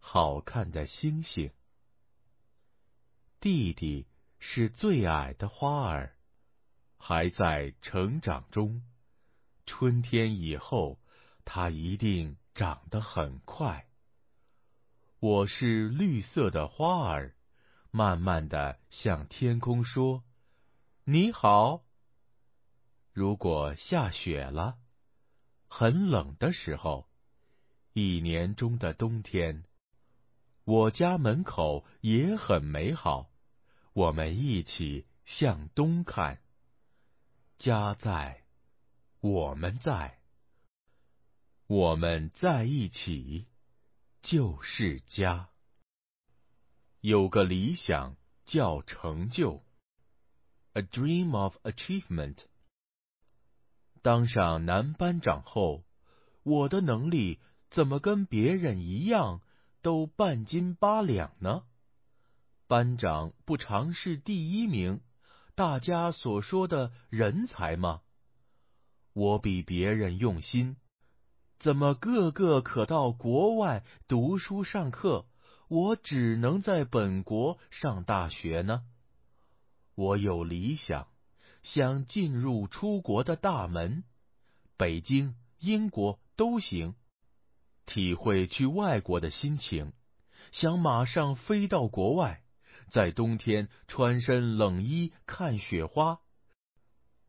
好看的星星。弟弟是最矮的花儿，还在成长中。春天以后，它一定长得很快。我是绿色的花儿，慢慢的向天空说：“你好。”如果下雪了，很冷的时候，一年中的冬天，我家门口也很美好。我们一起向东看。家在，我们在，我们在一起，就是家。有个理想叫成就，a dream of achievement。当上男班长后，我的能力怎么跟别人一样，都半斤八两呢？班长不常是第一名，大家所说的人才吗？我比别人用心，怎么个个可到国外读书上课，我只能在本国上大学呢？我有理想，想进入出国的大门，北京、英国都行，体会去外国的心情，想马上飞到国外。在冬天穿身冷衣看雪花，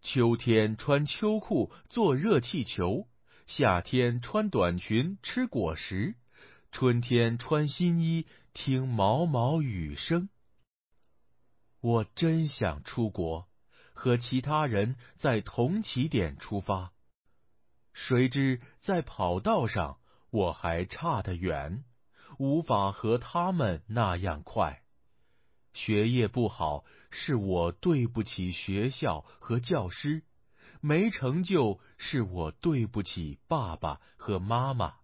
秋天穿秋裤坐热气球，夏天穿短裙吃果实，春天穿新衣听毛毛雨声。我真想出国，和其他人在同起点出发，谁知在跑道上我还差得远，无法和他们那样快。学业不好，是我对不起学校和教师；没成就，是我对不起爸爸和妈妈。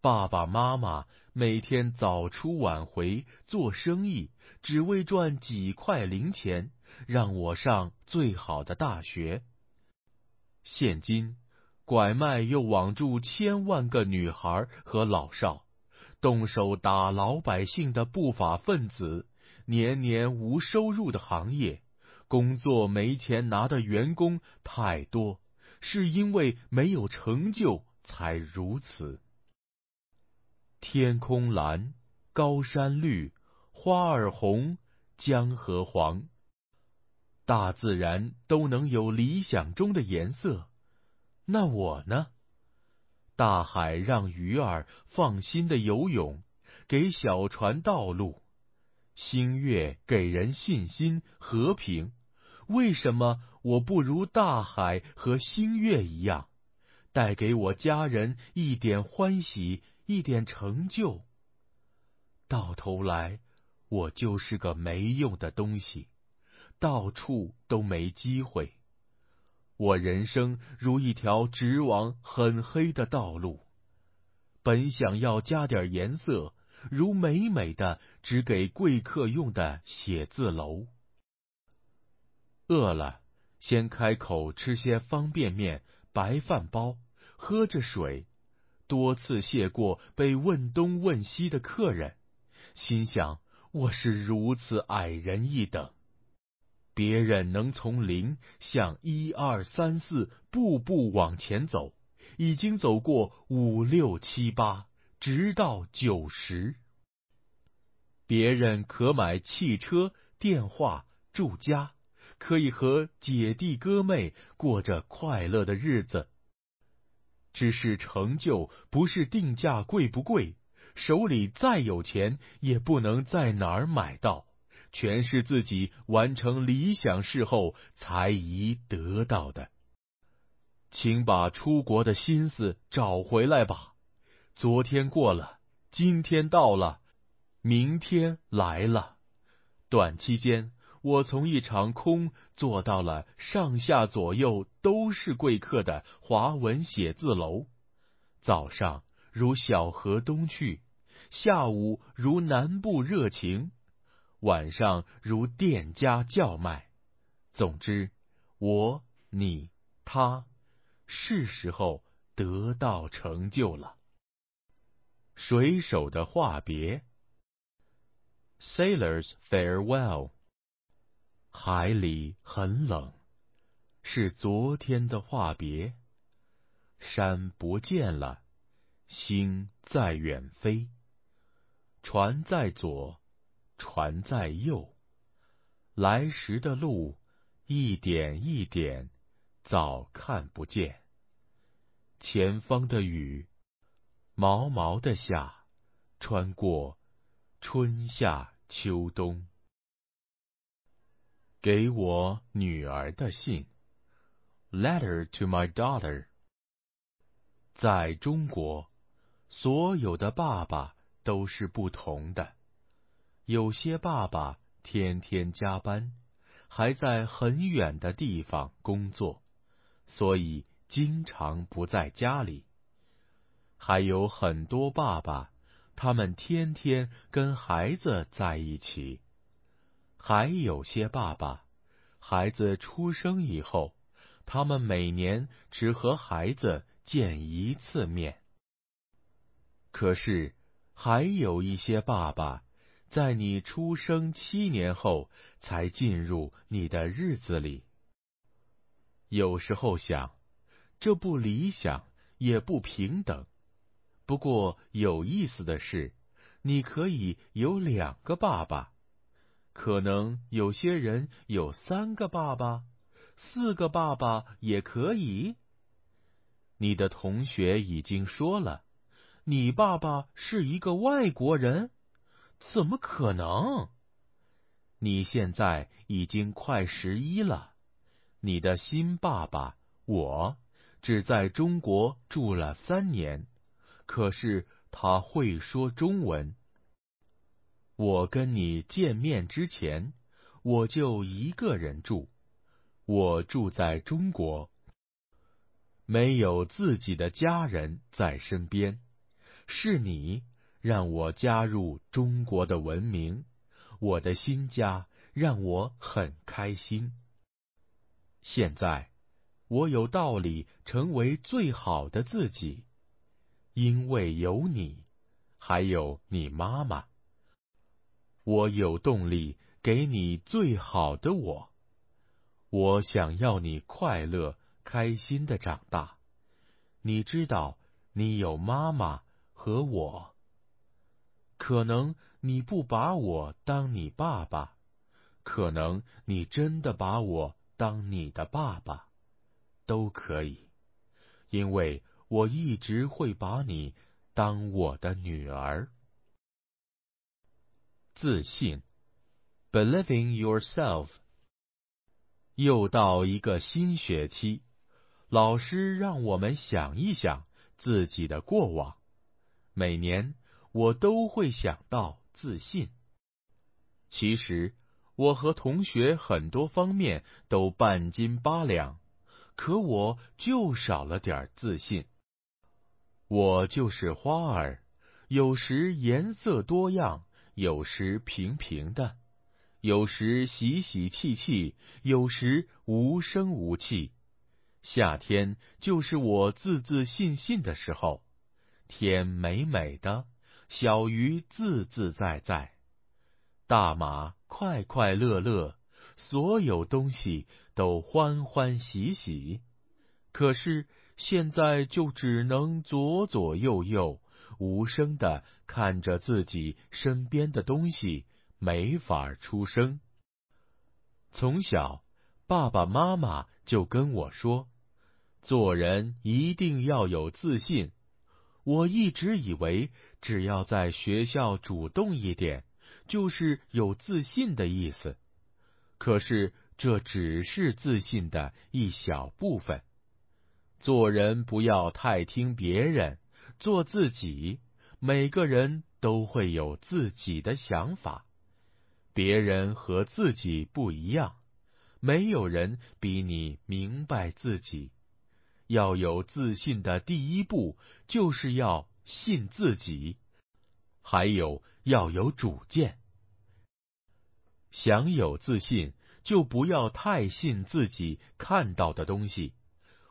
爸爸妈妈每天早出晚回做生意，只为赚几块零钱，让我上最好的大学。现今，拐卖又网住千万个女孩和老少，动手打老百姓的不法分子。年年无收入的行业，工作没钱拿的员工太多，是因为没有成就才如此。天空蓝，高山绿，花儿红，江河黄。大自然都能有理想中的颜色，那我呢？大海让鱼儿放心的游泳，给小船道路。星月给人信心、和平。为什么我不如大海和星月一样，带给我家人一点欢喜、一点成就？到头来，我就是个没用的东西，到处都没机会。我人生如一条直往很黑的道路，本想要加点颜色。如美美的只给贵客用的写字楼。饿了，先开口吃些方便面、白饭包，喝着水。多次谢过被问东问西的客人，心想我是如此矮人一等。别人能从零向一二三四步步往前走，已经走过五六七八。直到九十，别人可买汽车、电话、住家，可以和姐弟哥妹过着快乐的日子。只是成就不是定价贵不贵，手里再有钱也不能在哪儿买到，全是自己完成理想事后才宜得到的。请把出国的心思找回来吧。昨天过了，今天到了，明天来了。短期间，我从一场空坐到了上下左右都是贵客的华文写字楼。早上如小河东去，下午如南部热情，晚上如店家叫卖。总之，我、你、他，是时候得到成就了。水手的话别，Sailors farewell。海里很冷，是昨天的话别。山不见了，星在远飞。船在左，船在右。来时的路，一点一点，早看不见。前方的雨，毛毛的下，穿过春夏秋冬。给我女儿的信，Letter to my daughter。在中国，所有的爸爸都是不同的。有些爸爸天天加班，还在很远的地方工作，所以经常不在家里。还有很多爸爸，他们天天跟孩子在一起。还有些爸爸，孩子出生以后，他们每年只和孩子。见一次面。可是，还有一些爸爸，在你出生七年后才进入你的日子里。有时候想，这不理想，也不平等。不过有意思的是，你可以有两个爸爸，可能有些人有三个爸爸，四个爸爸也可以。你的同学已经说了，你爸爸是一个外国人，怎么可能？你现在已经快十一了，你的新爸爸我只在中国住了三年，可是他会说中文。我跟你见面之前，我就一个人住，我住在中国。没有自己的家人在身边，是你让我加入中国的文明，我的新家让我很开心。现在，我有道理成为最好的自己，因为有你，还有你妈妈。我有动力给你最好的我，我想要你快乐。开心的长大，你知道，你有妈妈和我。可能你不把我当你爸爸，可能你真的把我当你的爸爸，都可以，因为我一直会把你当我的女儿。自信，believing yourself。又到一个新学期。老师让我们想一想自己的过往。每年我都会想到自信。其实我和同学很多方面都半斤八两，可我就少了点自信。我就是花儿，有时颜色多样，有时平平的，有时喜喜气气，有时无声无气。夏天就是我自自信信的时候，天美美的，小鱼自自在在，大马快快乐乐，所有东西都欢欢喜喜。可是现在就只能左左右右，无声的看着自己身边的东西，没法出声。从小，爸爸妈妈就跟我说。做人一定要有自信。我一直以为，只要在学校主动一点，就是有自信的意思。可是，这只是自信的一小部分。做人不要太听别人，做自己。每个人都。会有自己的想法，别人和自己不一样，没有人比你明白自己。要有自信的第一步，就是要信自己，还有要有主见。想有自信，就不要太信自己看到的东西。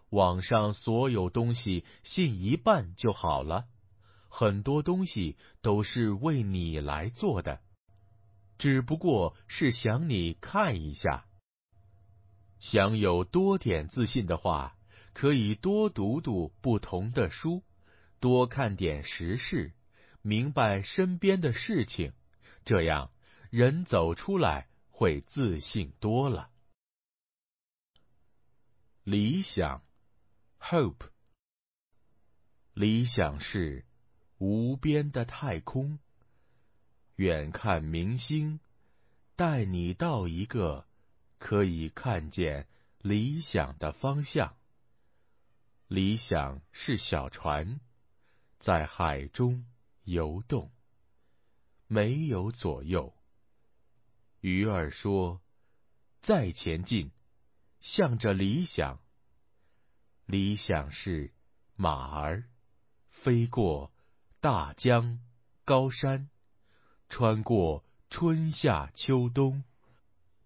网上所有东西信一半就好了。很多东西都是为你来做的，只不过是想你看一下。想有多点自信的话，可以多读读不同的书，多看点时事，明白身边的事情，这样人走出来会自信多了。理想，hope，理想是。无边的太空，远看明星，带你到一个可以看见理想的方向。理想是小船，在海中游动，没有左右。鱼儿说：“再前进，向着理想。”理想是马儿飞过。大江、高山，穿过春夏秋冬，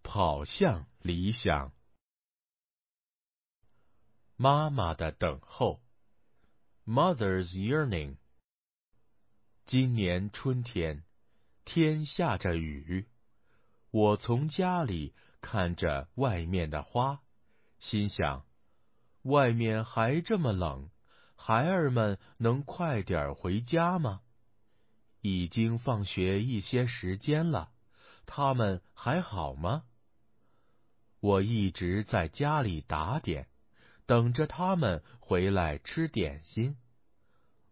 跑向理想。妈妈的等候，Mother's yearning。今年春天，天下着雨，我从家里看着外面的花，心想：外面还这么冷。孩儿们能快点回家吗？已经放学一些时间了，他们还好吗？我一直在家里打点，等着他们回来吃点心。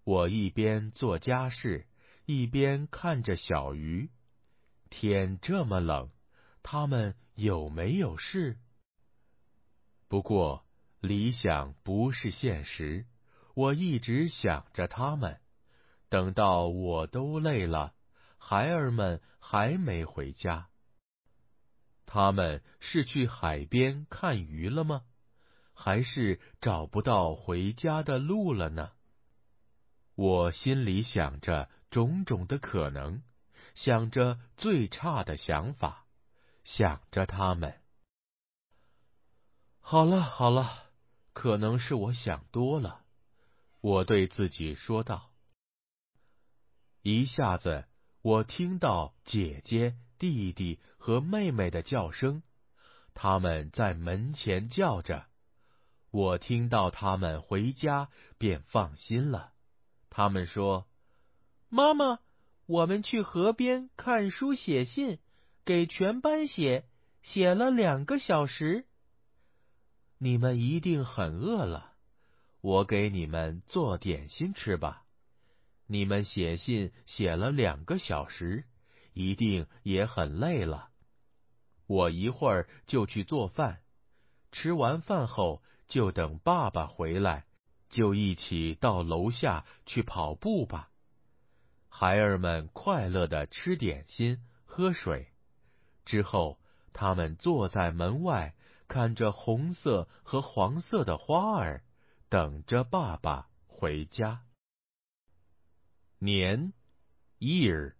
我一边做家事，一边看着小鱼。天这么冷，他们有没有事？不过理想不是现实。我一直想着他们，等到我都累了，孩儿们还没回家。他们是去海边看鱼了吗？还是找不到回家的路了呢？我心里想着种种的可能，想着最差的想法，想着他们。好了好了，可能是我想多了。我对自己说道：“一下子，我听到姐姐、弟弟和妹妹的叫声，他们在门前叫着。我听到他们回家，便放心了。他们说：‘妈妈，我们去河边看书写信，给全班写，写了两个小时。你们一定很饿了。’”我给你们做点心吃吧。你们写信写了两个小时，一定也很累了。我一会儿就去做饭。吃完饭后，就等爸爸回来，就一起到楼下去跑步吧。孩儿们快乐的吃点心、喝水，之后他们坐在门外，看着红色和黄色的花儿。等着爸爸回家。年，year，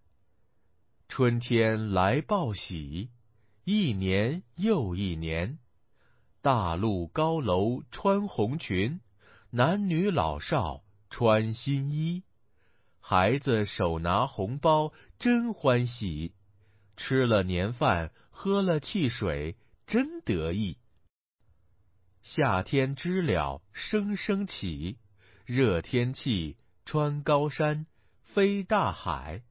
春天来报喜，一年又一年，大路高楼穿红裙，男女老少穿新衣，孩子手拿红包真欢喜，吃了年饭，喝了汽水真得意。夏天知了声声起，热天气穿高山飞大海，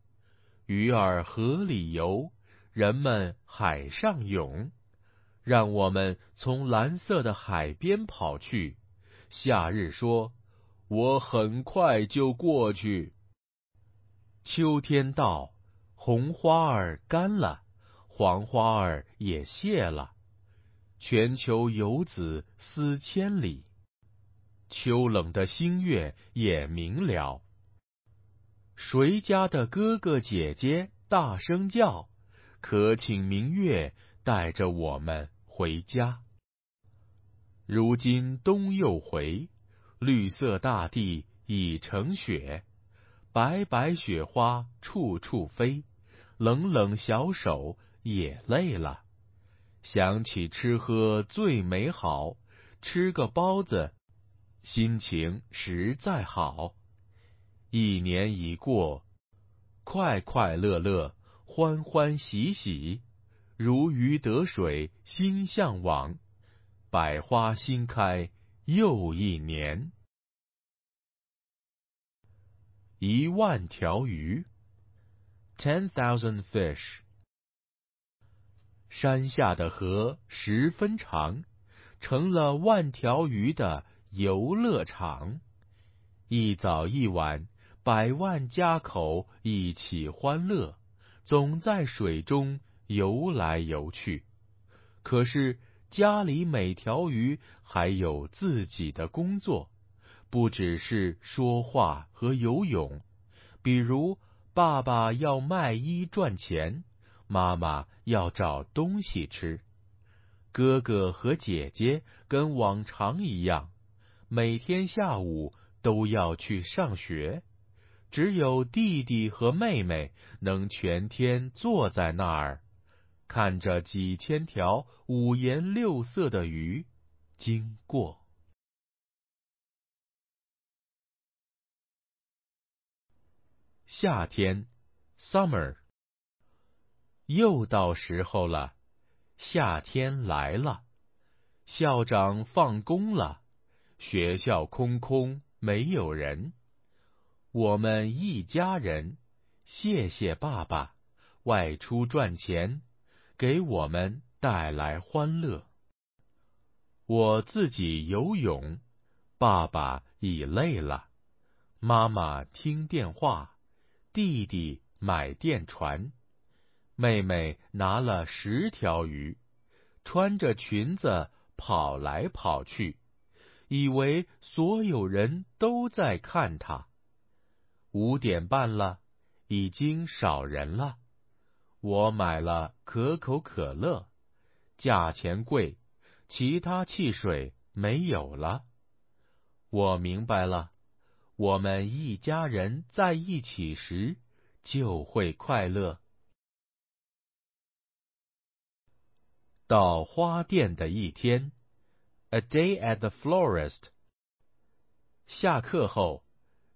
鱼儿河里游，人们海上泳。让我们从蓝色的海边跑去。夏日说：“我很快就过去。”秋天到，红花儿干了，黄花儿也谢了。全球游子思千里，秋冷的星月也明了。谁家的哥哥姐姐大声叫，可请明月带着我们回家。如今冬又回，绿色大地已成雪，白白雪花处处飞，冷冷小手也累了。想起吃喝最美好，吃个包子，心情实在好。一年已过，快快乐乐，欢欢喜喜，如鱼得水，心向往，百花新开又一年。一万条鱼，ten thousand fish。山下的河十分长，成了万条鱼的游乐场。一早一晚，百万家口一起欢乐，总在水中游来游去。可是家里每条鱼还有自己的工作，不只是说话和游泳。比如，爸爸要卖衣赚钱。妈妈要找东西吃，哥哥和姐姐跟往常一样，每天下午都要去上学。只有弟弟和妹妹能全天坐在那儿，看着几千条五颜六色的鱼经过。夏天，summer。又到时候了，夏天来了，校长放工了，学校空空没有人。我们一家人，谢谢爸爸外出赚钱，给我们带来欢乐。我自己游泳，爸爸已累了，妈妈听电话，弟弟买电船。妹妹拿了十条鱼，穿着裙子跑来跑去，以为所有人都在看她。五点半了，已经少人了。我买了可口可乐，价钱贵，其他汽水没有了。我明白了，我们一家人在一起时就会快乐。到花店的一天，A day at the florist。下课后，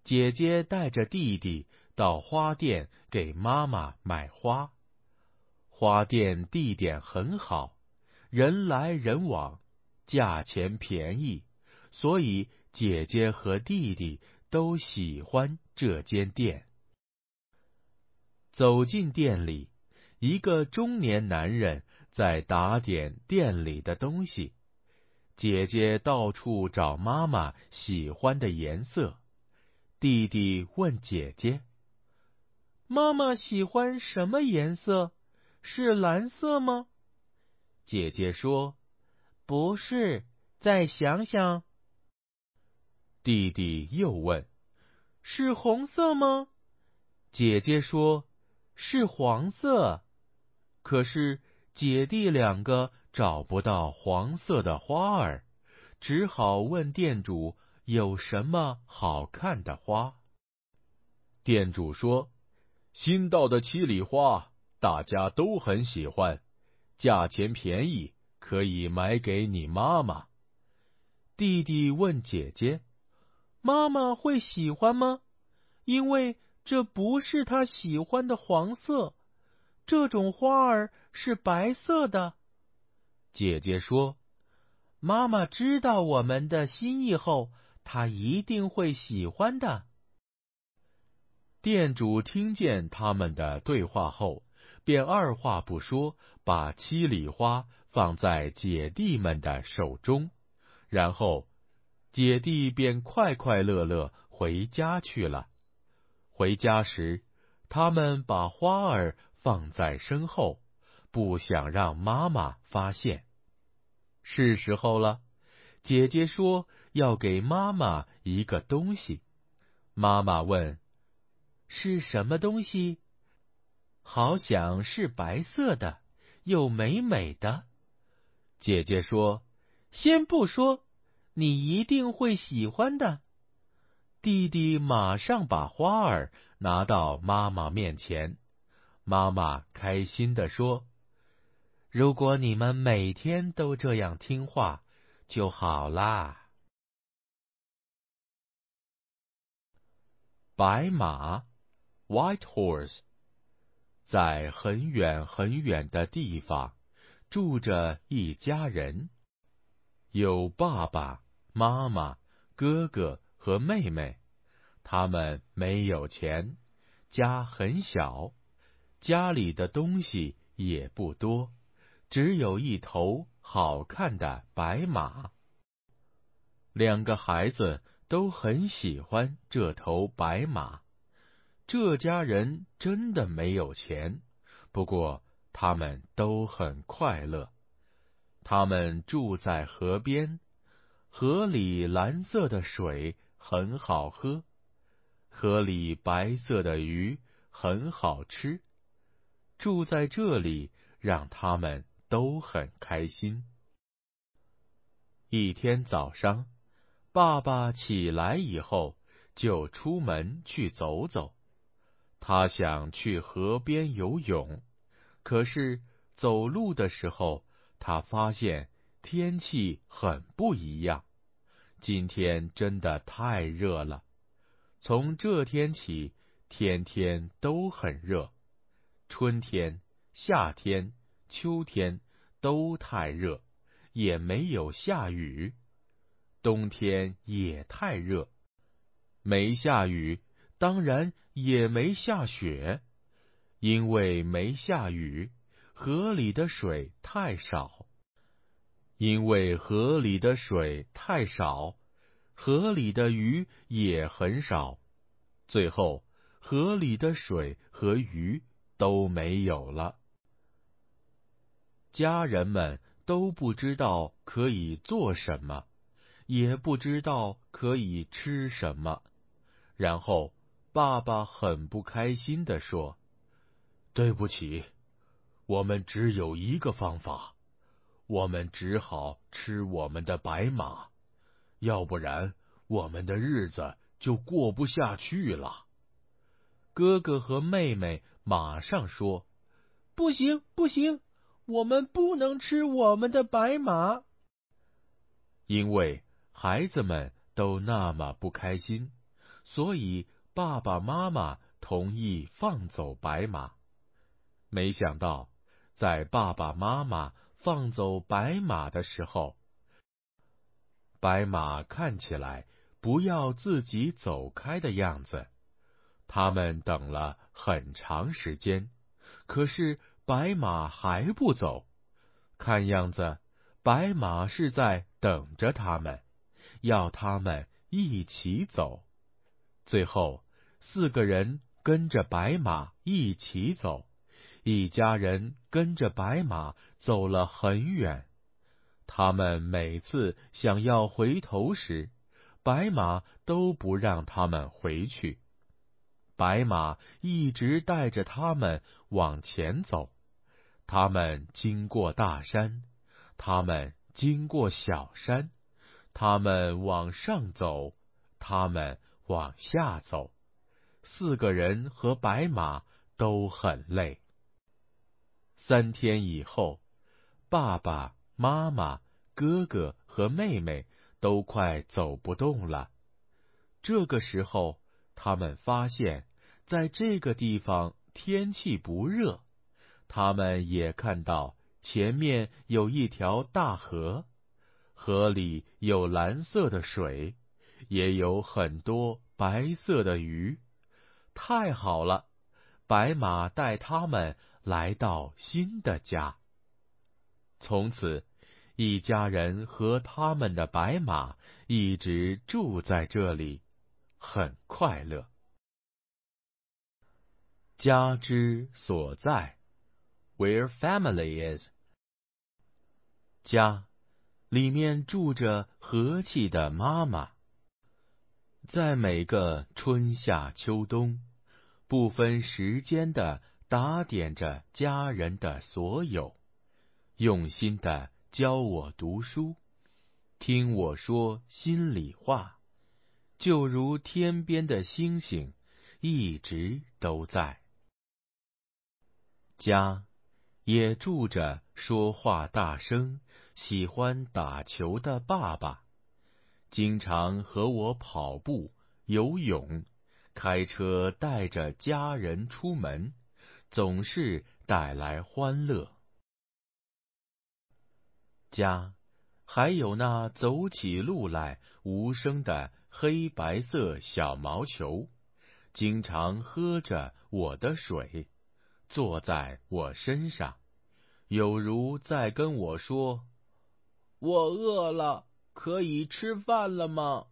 姐姐带着弟弟到花店给妈妈买花。花店地点很好，人来人往，价钱便宜，所以姐姐和弟弟都喜欢这间店。走进店里，一个中年男人。在打点店里的东西，姐姐到处找妈妈喜欢的颜色。弟弟问姐姐：“妈妈喜欢什么颜色？是蓝色吗？”姐姐说：“不是，再想想。”弟弟又问：“是红色吗？”姐姐说：“是黄色。”可是。姐弟两个找不到黄色的花儿，只好问店主有什么好看的花。店主说：“新到的七里花，大家都很喜欢，价钱便宜，可以买给你妈妈。”弟弟问姐姐：“妈妈会喜欢吗？因为这不是她喜欢的黄色。”这种花儿是白色的，姐姐说：“妈妈知道我们的心意后，她一定会喜欢的。”店主听见他们的对话后，便二话不说，把七里花放在姐弟们的手中，然后姐弟便快快乐乐回家去了。回家时，他们把花儿。放在身后，不想让妈妈发现。是时候了，姐姐说要给妈妈一个东西。妈妈问：“是什么东西？好想是白色的，又美美的。姐姐说：“先不说，你一定会喜欢的。”弟弟马上把花儿拿到妈妈面前，妈妈开心地说：“如果你们每天都这样听话，就好啦。”白马，White Horse，在很远很远的地方住着一家人，有爸爸妈妈、哥哥和妹妹。他们没有钱，家很小，家里的东西也不多，只有一头好看的白马。两个孩子。都很喜欢这头白马。这家人真的没有钱，不过他们都很快乐。他们住在河边，河里蓝色的水很好喝，河里白色的鱼很好吃。住在这里让他们都很开心。一天早上。爸爸起来以后，就出门去走走。他想去河边游泳，可是走路的时候，他发现天气很不一样。今天真的太热了，从这天起，天天都很热。春天、夏天、秋天都太热，也没有下雨。冬天也太热，没下雨，当然也没下雪，因为没下雨，河里的水太少。因为河里的水太少，河里的鱼也很少，最后河里的水和鱼都没有了。家人们都不知道可以做什么。也不知道可以吃什么，然后爸爸很不开心的说：“对不起，我们只有一个方法，我们只好吃我们的白马，要不然我们的日子就过不下去了。”哥哥和妹妹马上说：“不行，不行，我们不能吃我们的白马，因为。”孩子们都那么不开心，所以爸爸妈妈同意放走白马。没想到，在爸爸妈妈放走白马的时候，白马看起来不要自己走开的样子。他们等了很长时间，可是白马还不走。看样子，白马是在等着他们。要他们一起走，最后四个人跟着白马一起走，一家人跟着白马走了很远。他们每次想要回头时，白马都不让他们回去。白马一直带着他们往前走。他们经过大山，他们经过小山。他们往上走，他们往下走，四个人和白马都很累。三天以后，爸爸妈妈、哥哥和妹妹都快走不动了。这个时候，他们发现，在这个地方天气不热。他们也看到前面有一条大河。河里有蓝色的水，也有很多白色的鱼。太好了，白马带他们来到新的家。从此，一家人和他们的白马一直住在这里，很快乐。家之所在，Where family is，家。里面住着和气的妈妈。在每个春夏秋冬，不分时间的打点着家人的所有，用心的教我读书，听我说心里话，就如天边的星星，一直都在。家，也住着说话大声、喜欢打球的爸爸，经常和我跑步、游泳。开车带着家人出门，总是带来欢乐。家，还有那走起路来无声的黑白色小毛球，经常喝着我的水，坐在我身上，有如在跟我说：“我饿了，可以吃饭了吗？”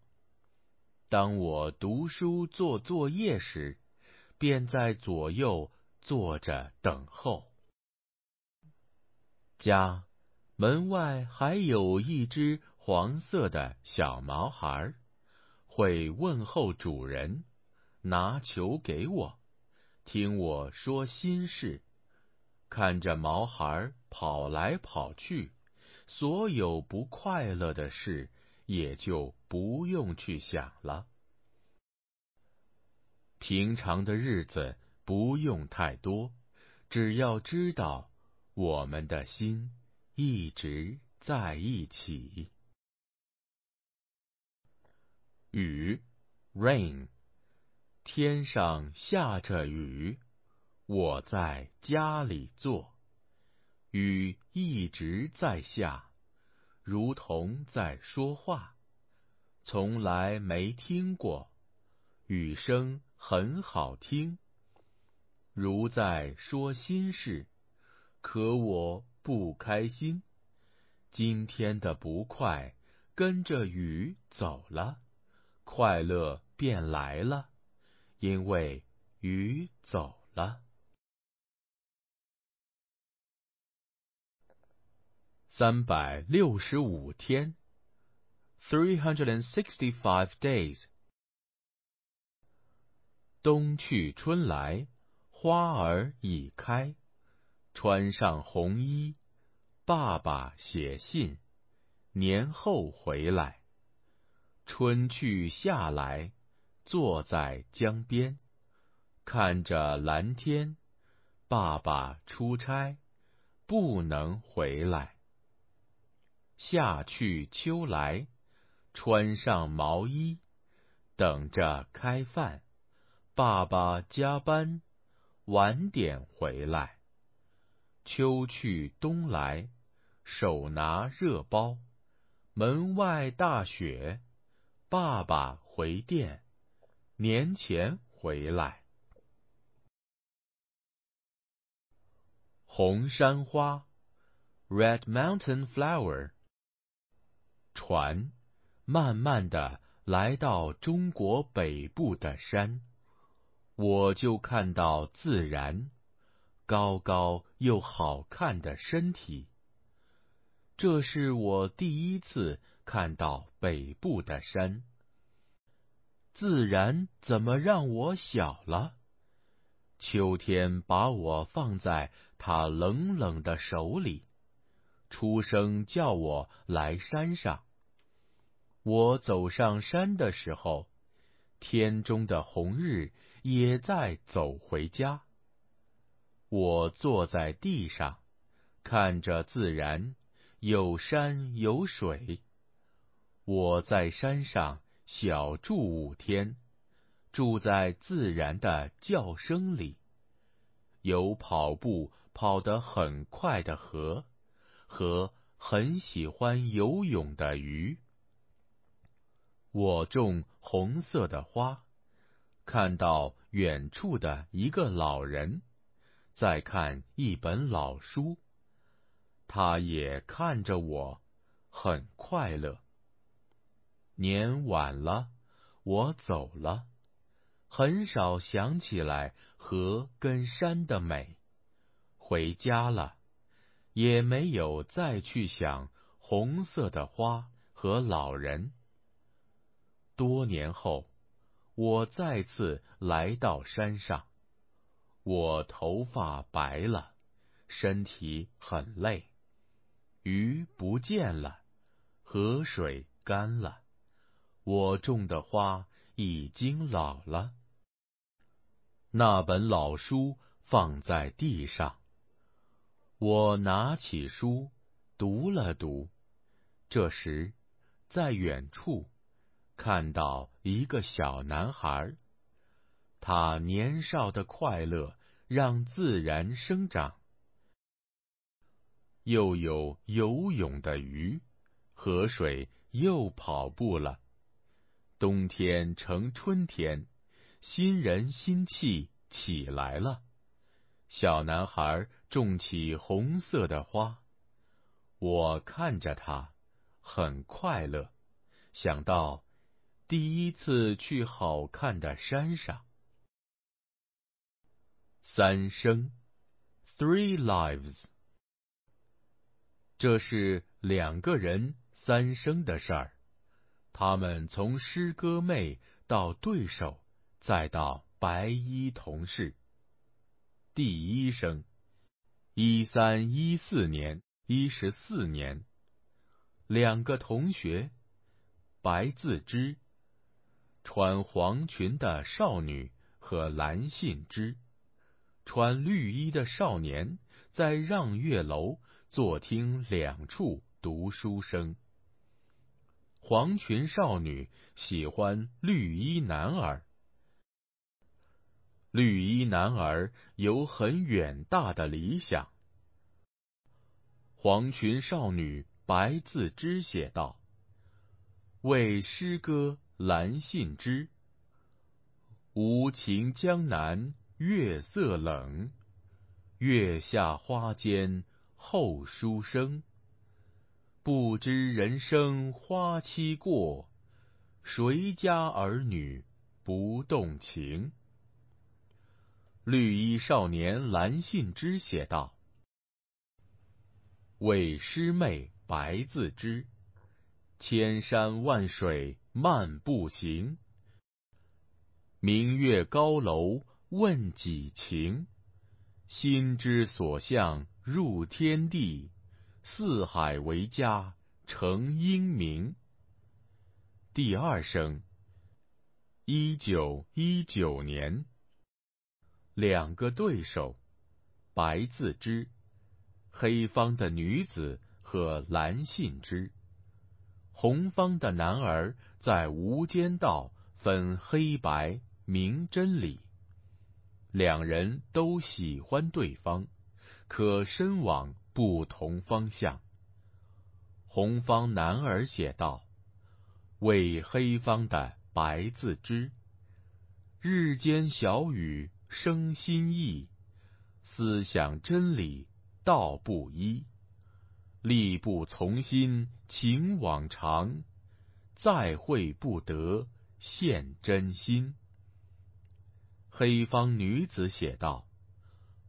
当我读书做作业时，便在左右坐着等候。家门外还有一只黄色的小毛孩，会问候主人，拿球给我，听我说心事。看着毛孩跑来跑去，所有不快乐的事。也就不用去想了。平常的日子不用太多，只要知道我们的心一直在一起。雨，rain，天上下着雨，我在家里坐，雨一直在下。如同在说话，从来没听过，雨声很好听，如在说心事。可我不开心，今天的不快跟着雨走了，快乐便来了，因为雨走了。三百六十五天，three hundred and sixty-five days。冬去春来，花儿已开，穿上红衣，爸爸写信，年后回来。春去夏来，坐在江边，看着蓝天，爸爸出差，不能回来。夏去秋来，穿上毛衣，等着开饭。爸爸加班，晚点回来。秋去冬来，手拿热包。门外大雪，爸爸回电，年前回来。红山花，Red Mountain Flower。船慢慢的来到中国北部的山，我就看到自然高高又好看的身体。这是我第一次看到北部的山。自然怎么让我小了？秋天把我放在他冷冷的手里，出声叫我来山上。我走上山的时候，天中的红日也在走回家。我坐在地上，看着自然，有山有水。我在山上小住五天，住在自然的叫声里，有跑步跑得很快的河，和很喜欢游泳的鱼。我种红色的花，看到远处的一个老人在看一本老书，他也看着我，很快乐。年晚了，我走了，很少想起来河跟山的美，回家了，也没有再去想红色的花和老人。多年后，我再次来到山上，我头发白了，身体很累。鱼不见了，河水干了，我种的花已经老了。那本老书放在地上，我拿起书读了读。这时，在远处看到一个小男孩，他年少的快乐让自然生长。又有游泳的鱼，河水又跑步了。冬天成春天，新人新气起来了。小男孩种起红色的花，我看着他，很快乐。想到第一次去好看的山上，三生，Three Lives。这是两个人三生的事儿，他们从师哥妹到对手，再到白衣同事。第一生，一三一四年，一十四年，两个同学，白自知，穿黄裙的少女和蓝信之，穿绿衣的少年，在让月楼。坐听两处读书声。黄裙少女喜欢绿衣男儿，绿衣男儿有很远大的理想。黄裙少女白字之写道：“为诗歌兰信之，无情江南月色冷，月下花间。”后书生，不知人生花期过，谁家儿女不动情？绿衣少年蓝信之写道：“为师妹白自知，千山万水漫步行。明月高楼问几情，心之所向。”入天地，四海为家，成英名。第二声，一九一九年，两个对手，白自知，黑方的女子和蓝信之，红方的男儿在无间道分黑白明真理，两人都喜欢对方。可身往不同方向。红方男儿写道：“为黑方的白自知，日间小雨生心意，思想真理道不一，力不从心情往常，再会不得现真心。”黑方女子写道。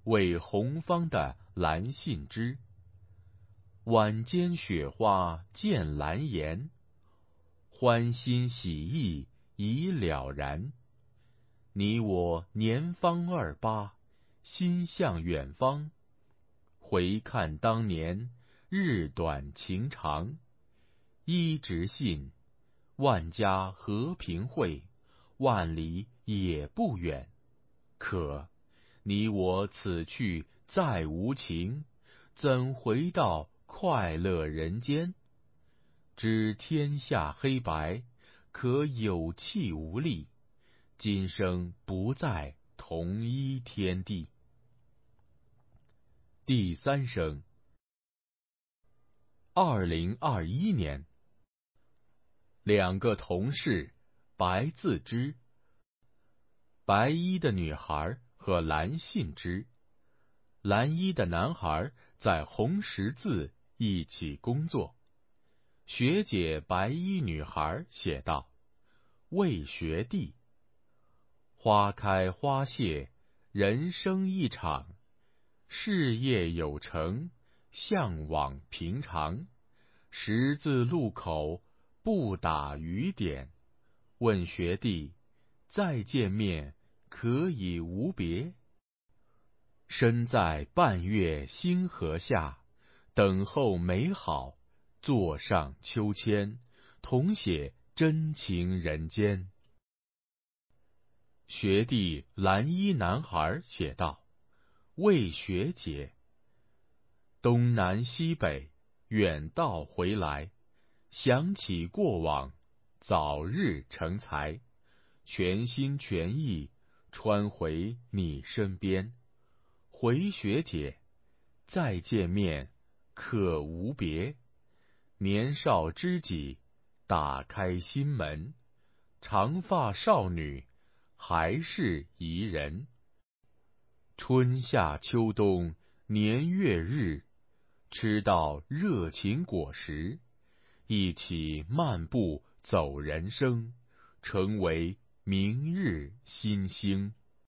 为红方的蓝信之，晚间雪花见蓝颜，欢欣喜意已了然。你我年方二八，心向远方。回看当年，日短情长。一直信，万家和平会，万里也不远。可。你我此去再无情，怎回到快乐人间？知天下黑白，可有气无力。今生不在同一天地。第三声，二零二一年，两个同事，白自知，白衣的女孩。和蓝信之，蓝衣的男孩在红十字一起工作。学姐白衣女孩写道：“为学弟，花开花谢，人生一场，事业有成，向往平常。十字路口不打雨点，问学弟，再见面。”可以无别，身在半月星河下，等候美好，坐上秋千，同写真情人间。学弟蓝衣男孩写道：“为学姐，东南西北，远道回来，想起过往，早日成才，全心全意穿回你身边。回学姐，再见面可无别？年少知己，打开心门，长发少女。”还是宜人。春夏秋冬年月日，吃到热情果实，一起漫步走人生，成为明日新星。